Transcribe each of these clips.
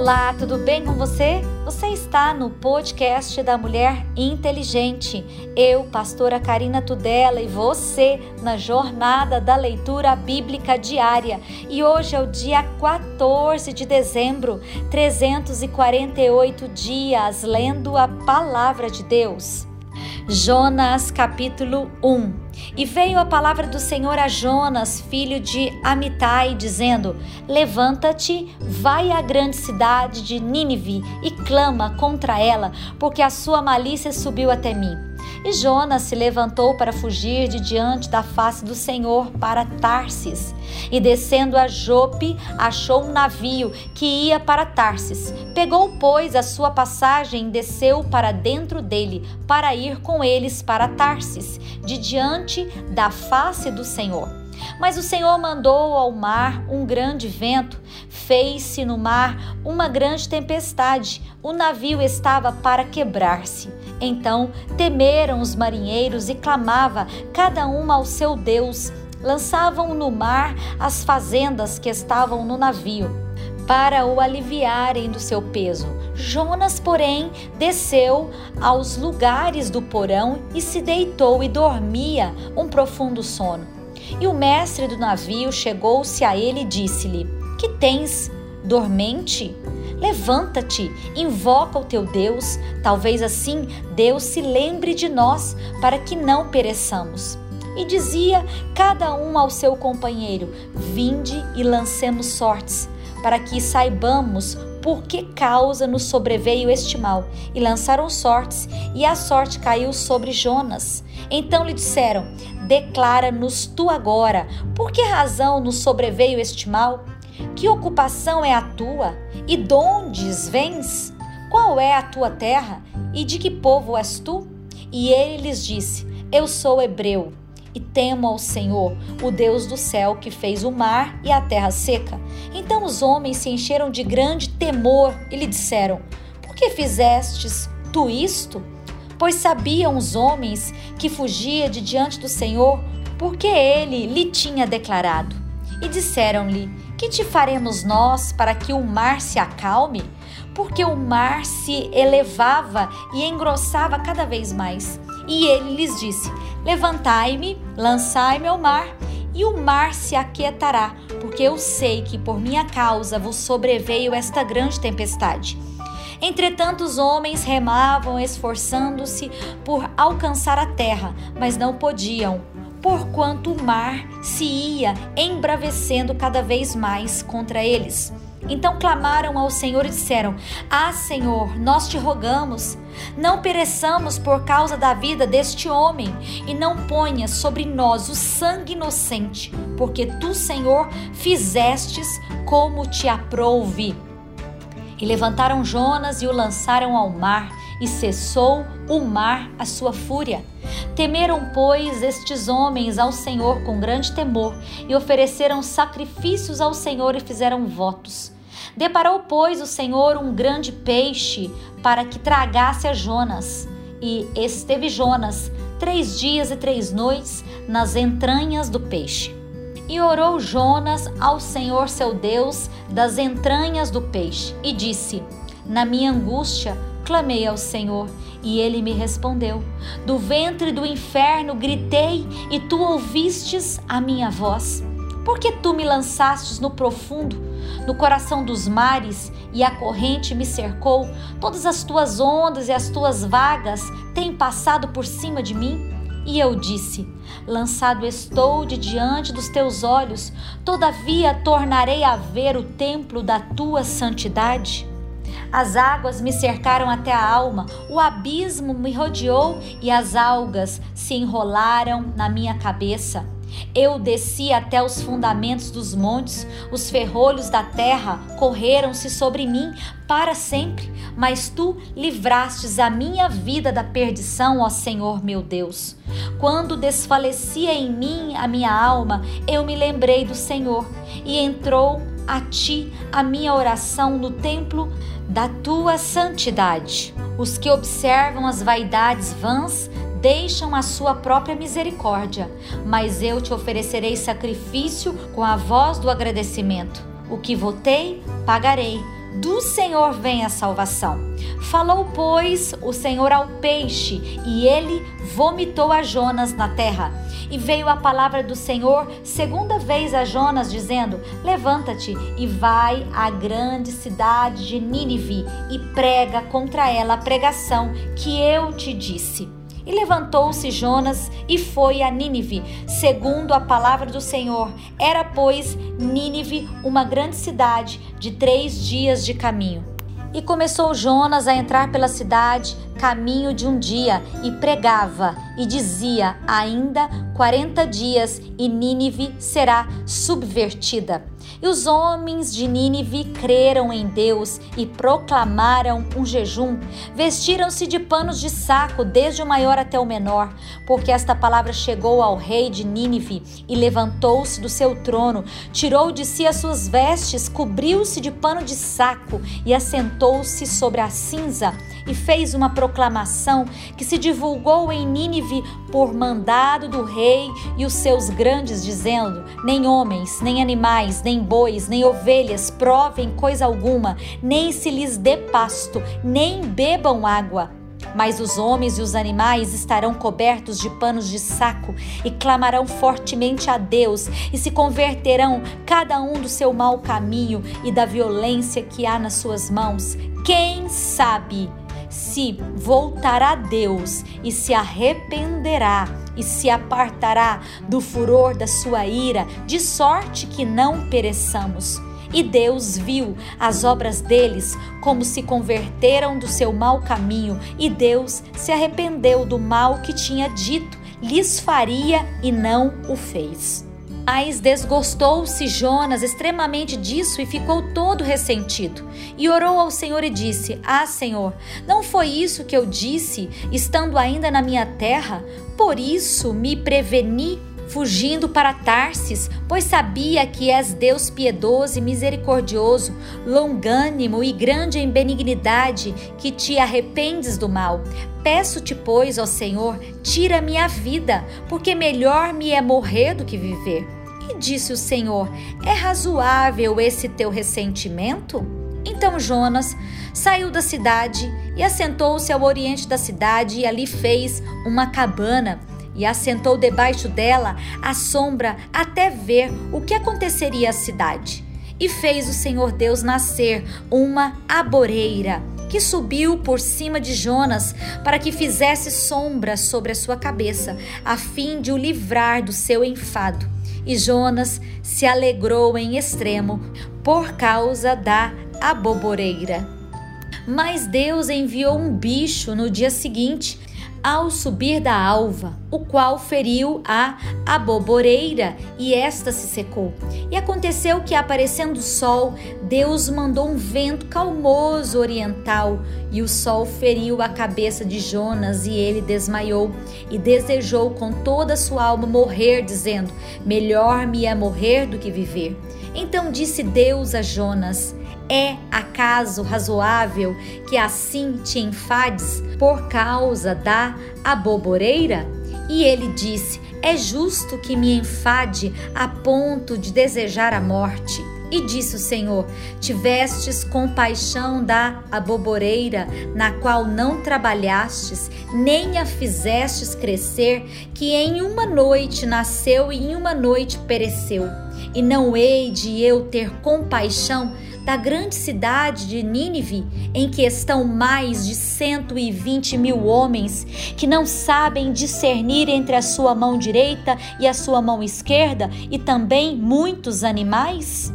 Olá, tudo bem com você? Você está no podcast da Mulher Inteligente. Eu, pastora Karina Tudela, e você na jornada da leitura bíblica diária. E hoje é o dia 14 de dezembro, 348 dias lendo a palavra de Deus. Jonas capítulo 1 E veio a palavra do Senhor a Jonas, filho de Amitai, dizendo: Levanta-te, vai à grande cidade de Nínive e clama contra ela, porque a sua malícia subiu até mim. E Jonas se levantou para fugir de diante da face do Senhor para Tarsis. E descendo a Jope, achou um navio que ia para Tarsis. Pegou, pois, a sua passagem e desceu para dentro dele, para ir com eles para Tarsis, de diante da face do Senhor. Mas o Senhor mandou ao mar um grande vento, fez-se no mar uma grande tempestade, o navio estava para quebrar-se. Então temeram os marinheiros e clamava cada um ao seu Deus. Lançavam no mar as fazendas que estavam no navio, para o aliviarem do seu peso. Jonas, porém, desceu aos lugares do porão e se deitou e dormia um profundo sono. E o mestre do navio chegou-se a ele e disse-lhe: Que tens, dormente? Levanta-te, invoca o teu Deus, talvez assim Deus se lembre de nós, para que não pereçamos. E dizia cada um ao seu companheiro: Vinde e lancemos sortes, para que saibamos por que causa nos sobreveio este mal. E lançaram sortes, e a sorte caiu sobre Jonas. Então lhe disseram: Declara-nos tu agora, por que razão nos sobreveio este mal? Que ocupação é a tua? E dondes vens? Qual é a tua terra? E de que povo és tu? E ele lhes disse: Eu sou hebreu e temo ao Senhor, o Deus do céu, que fez o mar e a terra seca. Então os homens se encheram de grande temor e lhe disseram: Por que fizestes tu isto? Pois sabiam os homens que fugia de diante do Senhor, porque ele lhe tinha declarado. E disseram-lhe: que te faremos nós para que o mar se acalme? Porque o mar se elevava e engrossava cada vez mais. E ele lhes disse: Levantai-me, lançai-me ao mar, e o mar se aquietará, porque eu sei que por minha causa vos sobreveio esta grande tempestade. Entretanto, os homens remavam, esforçando-se por alcançar a terra, mas não podiam, porquanto o mar se ia embravecendo cada vez mais contra eles. Então clamaram ao Senhor e disseram: Ah, Senhor, nós te rogamos, não pereçamos por causa da vida deste homem, e não ponhas sobre nós o sangue inocente, porque tu, Senhor, fizestes como te aprouve. E levantaram Jonas e o lançaram ao mar, e cessou o mar a sua fúria. Temeram, pois, estes homens ao Senhor com grande temor e ofereceram sacrifícios ao Senhor e fizeram votos. Deparou, pois, o Senhor um grande peixe para que tragasse a Jonas. E esteve Jonas três dias e três noites nas entranhas do peixe. E orou Jonas ao Senhor seu Deus das entranhas do peixe e disse: Na minha angústia clamei ao Senhor e ele me respondeu. Do ventre do inferno gritei e tu ouvistes a minha voz. Porque tu me lançastes no profundo, no coração dos mares, e a corrente me cercou, todas as tuas ondas e as tuas vagas têm passado por cima de mim? E eu disse: Lançado estou de diante dos teus olhos, todavia tornarei a ver o templo da tua santidade. As águas me cercaram até a alma, o abismo me rodeou e as algas se enrolaram na minha cabeça. Eu desci até os fundamentos dos montes, os ferrolhos da terra correram-se sobre mim para sempre, mas tu livrastes a minha vida da perdição, ó Senhor meu Deus. Quando desfalecia em mim a minha alma, eu me lembrei do Senhor e entrou a ti a minha oração no templo da tua santidade. Os que observam as vaidades vãs deixam a sua própria misericórdia, mas eu te oferecerei sacrifício com a voz do agradecimento. O que votei, pagarei. do Senhor vem a salvação. Falou, pois, o Senhor ao peixe, e ele vomitou a Jonas na terra. E veio a palavra do Senhor segunda vez a Jonas, dizendo: Levanta-te e vai à grande cidade de Nínive e prega contra ela a pregação que eu te disse. E levantou-se Jonas e foi a Nínive, segundo a palavra do Senhor. Era, pois, Nínive uma grande cidade de três dias de caminho. E começou Jonas a entrar pela cidade, caminho de um dia, e pregava, e dizia: Ainda quarenta dias, e Nínive será subvertida. E os homens de Nínive creram em Deus e proclamaram um jejum. Vestiram-se de panos de saco, desde o maior até o menor, porque esta palavra chegou ao rei de Nínive e levantou-se do seu trono, tirou de si as suas vestes, cobriu-se de pano de saco e assentou-se sobre a cinza e fez uma proclamação que se divulgou em Nínive por mandado do rei e os seus grandes, dizendo: Nem homens, nem animais, nem bois, nem ovelhas provem coisa alguma, nem se lhes dê pasto, nem bebam água. Mas os homens e os animais estarão cobertos de panos de saco e clamarão fortemente a Deus e se converterão cada um do seu mau caminho e da violência que há nas suas mãos. Quem sabe? Se voltará a Deus e se arrependerá e se apartará do furor da sua ira, de sorte que não pereçamos. E Deus viu as obras deles, como se converteram do seu mau caminho, e Deus se arrependeu do mal que tinha dito, lhes faria e não o fez. Mas desgostou-se Jonas extremamente disso e ficou todo ressentido. E orou ao Senhor e disse: Ah, Senhor, não foi isso que eu disse, estando ainda na minha terra? Por isso me preveni fugindo para Tarsis, pois sabia que és Deus piedoso e misericordioso, longânimo e grande em benignidade, que te arrependes do mal. Peço-te, pois, ó Senhor, tira minha vida, porque melhor me é morrer do que viver. E disse o Senhor: É razoável esse teu ressentimento? Então Jonas saiu da cidade e assentou-se ao oriente da cidade e ali fez uma cabana e assentou debaixo dela à sombra até ver o que aconteceria à cidade. E fez o Senhor Deus nascer uma aboreira que subiu por cima de Jonas para que fizesse sombra sobre a sua cabeça, a fim de o livrar do seu enfado. E Jonas se alegrou em extremo por causa da aboboreira. Mas Deus enviou um bicho no dia seguinte ao subir da alva, o qual feriu a aboboreira e esta se secou. E aconteceu que, aparecendo o sol, Deus mandou um vento calmoso oriental, e o sol feriu a cabeça de Jonas e ele desmaiou e desejou com toda a sua alma morrer, dizendo: Melhor me é morrer do que viver. Então disse Deus a Jonas: é acaso razoável que assim te enfades por causa da aboboreira? E ele disse: É justo que me enfade a ponto de desejar a morte. E disse o Senhor: Tivestes compaixão da aboboreira, na qual não trabalhastes, nem a fizestes crescer, que em uma noite nasceu e em uma noite pereceu. E não hei de eu ter compaixão da grande cidade de Nínive, em que estão mais de 120 mil homens que não sabem discernir entre a sua mão direita e a sua mão esquerda, e também muitos animais?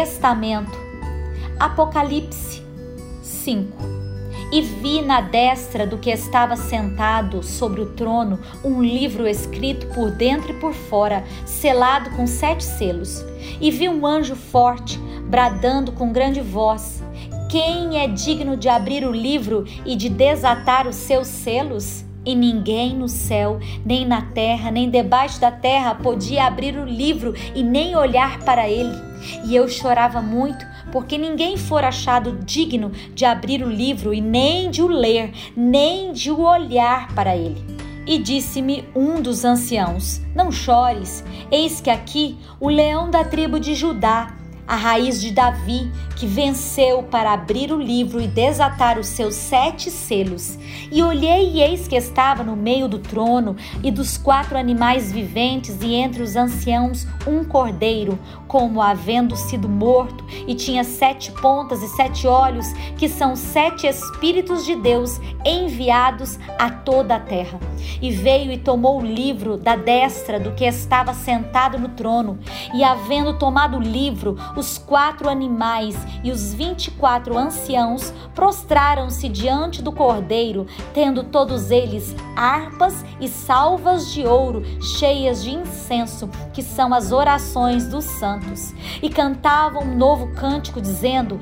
Testamento, Apocalipse 5. E vi na destra do que estava sentado sobre o trono um livro escrito por dentro e por fora, selado com sete selos. E vi um anjo forte, bradando com grande voz: Quem é digno de abrir o livro e de desatar os seus selos? E ninguém no céu, nem na terra, nem debaixo da terra podia abrir o livro e nem olhar para ele. E eu chorava muito, porque ninguém for achado digno de abrir o livro e nem de o ler, nem de o olhar para ele. E disse-me um dos anciãos: Não chores, eis que aqui o leão da tribo de Judá a raiz de Davi, que venceu para abrir o livro e desatar os seus sete selos. E olhei e eis que estava no meio do trono e dos quatro animais viventes e entre os anciãos um cordeiro, como havendo sido morto, e tinha sete pontas e sete olhos, que são sete espíritos de Deus enviados a toda a terra. E veio e tomou o livro da destra do que estava sentado no trono, e havendo tomado o livro, os quatro animais e os vinte e quatro anciãos prostraram-se diante do cordeiro, tendo todos eles harpas e salvas de ouro cheias de incenso, que são as orações dos santos. E cantavam um novo cântico, dizendo: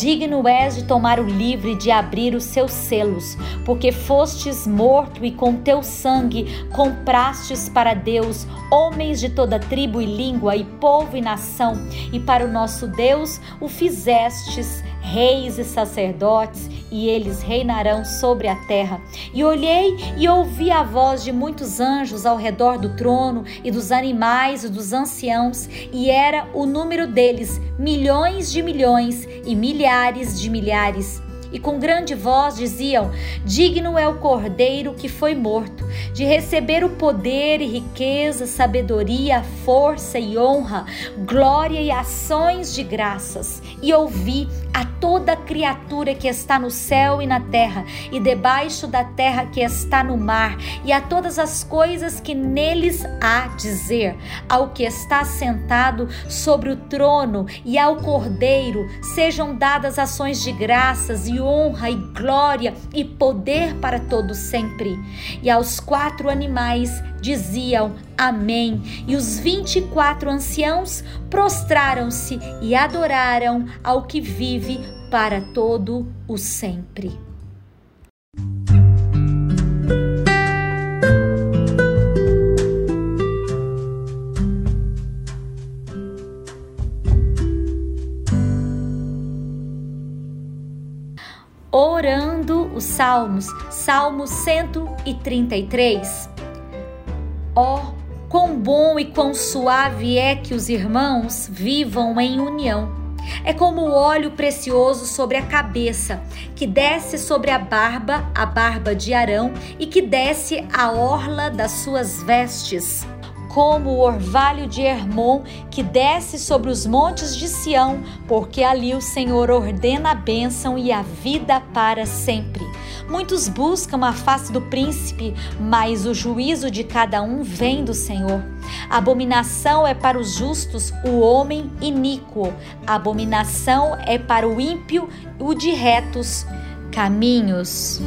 Digno és de tomar o livro e de abrir os seus selos, porque fostes morto e com teu sangue comprastes para Deus homens de toda tribo e língua e povo e nação, e para o nosso Deus o fizestes reis e sacerdotes, e eles reinarão sobre a terra. E olhei e ouvi a voz de muitos anjos ao redor do trono, e dos animais e dos anciãos, e era o número deles milhões de milhões e milhares de milhares e com grande voz diziam: Digno é o cordeiro que foi morto, de receber o poder e riqueza, sabedoria, força e honra, glória e ações de graças. E ouvi a toda criatura que está no céu e na terra, e debaixo da terra que está no mar, e a todas as coisas que neles há dizer, ao que está sentado sobre o trono e ao cordeiro, sejam dadas ações de graças e honra e glória e poder para todos sempre. E aos quatro animais diziam Amém. E os vinte e quatro anciãos prostraram-se e adoraram ao que vive para todo o sempre. Os Salmos, Salmo 133. Ó, oh, quão bom e quão suave é que os irmãos vivam em união. É como o óleo precioso sobre a cabeça, que desce sobre a barba, a barba de Arão, e que desce a orla das suas vestes como o orvalho de Hermon que desce sobre os montes de Sião, porque ali o Senhor ordena a bênção e a vida para sempre. Muitos buscam a face do príncipe, mas o juízo de cada um vem do Senhor. Abominação é para os justos o homem iníquo, abominação é para o ímpio o de retos caminhos.